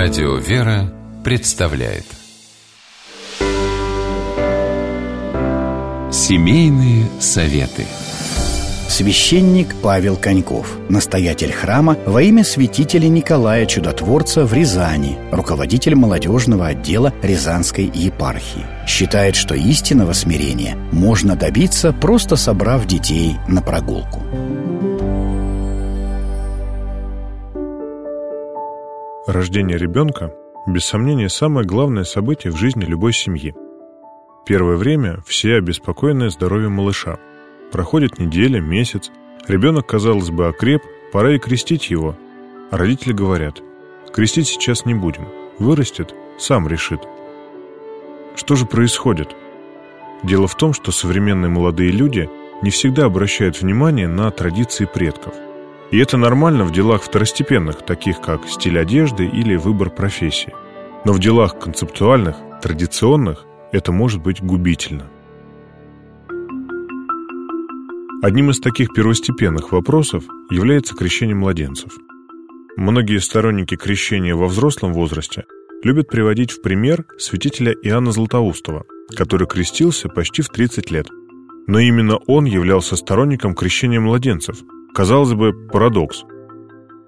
Радио «Вера» представляет Семейные советы Священник Павел Коньков, настоятель храма во имя святителя Николая Чудотворца в Рязани, руководитель молодежного отдела Рязанской епархии. Считает, что истинного смирения можно добиться, просто собрав детей на прогулку. Рождение ребенка, без сомнения, самое главное событие в жизни любой семьи. Первое время все обеспокоены здоровьем малыша. Проходит неделя, месяц, ребенок, казалось бы, окреп, пора и крестить его. А родители говорят, крестить сейчас не будем, вырастет, сам решит. Что же происходит? Дело в том, что современные молодые люди не всегда обращают внимание на традиции предков – и это нормально в делах второстепенных, таких как стиль одежды или выбор профессии. Но в делах концептуальных, традиционных, это может быть губительно. Одним из таких первостепенных вопросов является крещение младенцев. Многие сторонники крещения во взрослом возрасте любят приводить в пример святителя Иоанна Златоустова, который крестился почти в 30 лет. Но именно он являлся сторонником крещения младенцев – Казалось бы, парадокс.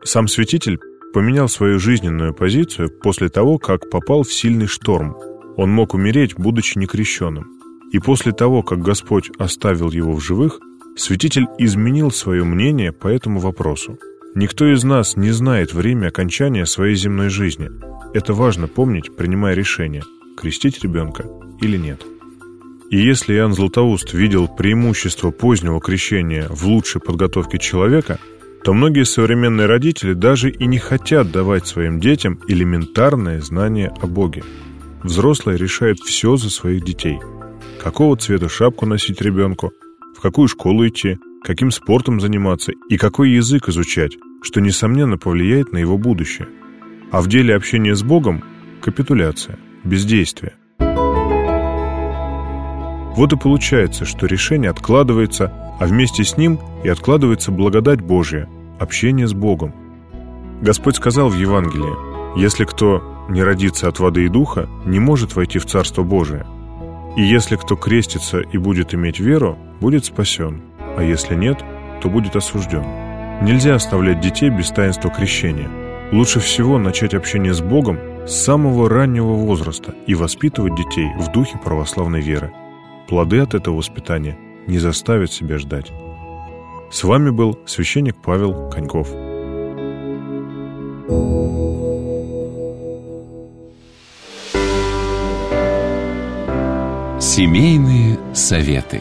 Сам святитель поменял свою жизненную позицию после того, как попал в сильный шторм. Он мог умереть, будучи некрещенным. И после того, как Господь оставил его в живых, святитель изменил свое мнение по этому вопросу. Никто из нас не знает время окончания своей земной жизни. Это важно помнить, принимая решение, крестить ребенка или нет. И если Иоанн Златоуст видел преимущество позднего крещения в лучшей подготовке человека, то многие современные родители даже и не хотят давать своим детям элементарное знание о Боге. Взрослые решают все за своих детей. Какого цвета шапку носить ребенку, в какую школу идти, каким спортом заниматься и какой язык изучать, что, несомненно, повлияет на его будущее. А в деле общения с Богом – капитуляция, бездействие. Вот и получается, что решение откладывается, а вместе с ним и откладывается благодать Божья, общение с Богом. Господь сказал в Евангелии, «Если кто не родится от воды и духа, не может войти в Царство Божие. И если кто крестится и будет иметь веру, будет спасен, а если нет, то будет осужден». Нельзя оставлять детей без таинства крещения. Лучше всего начать общение с Богом с самого раннего возраста и воспитывать детей в духе православной веры – Плоды от этого воспитания не заставят себя ждать. С вами был священник Павел Коньков. Семейные советы.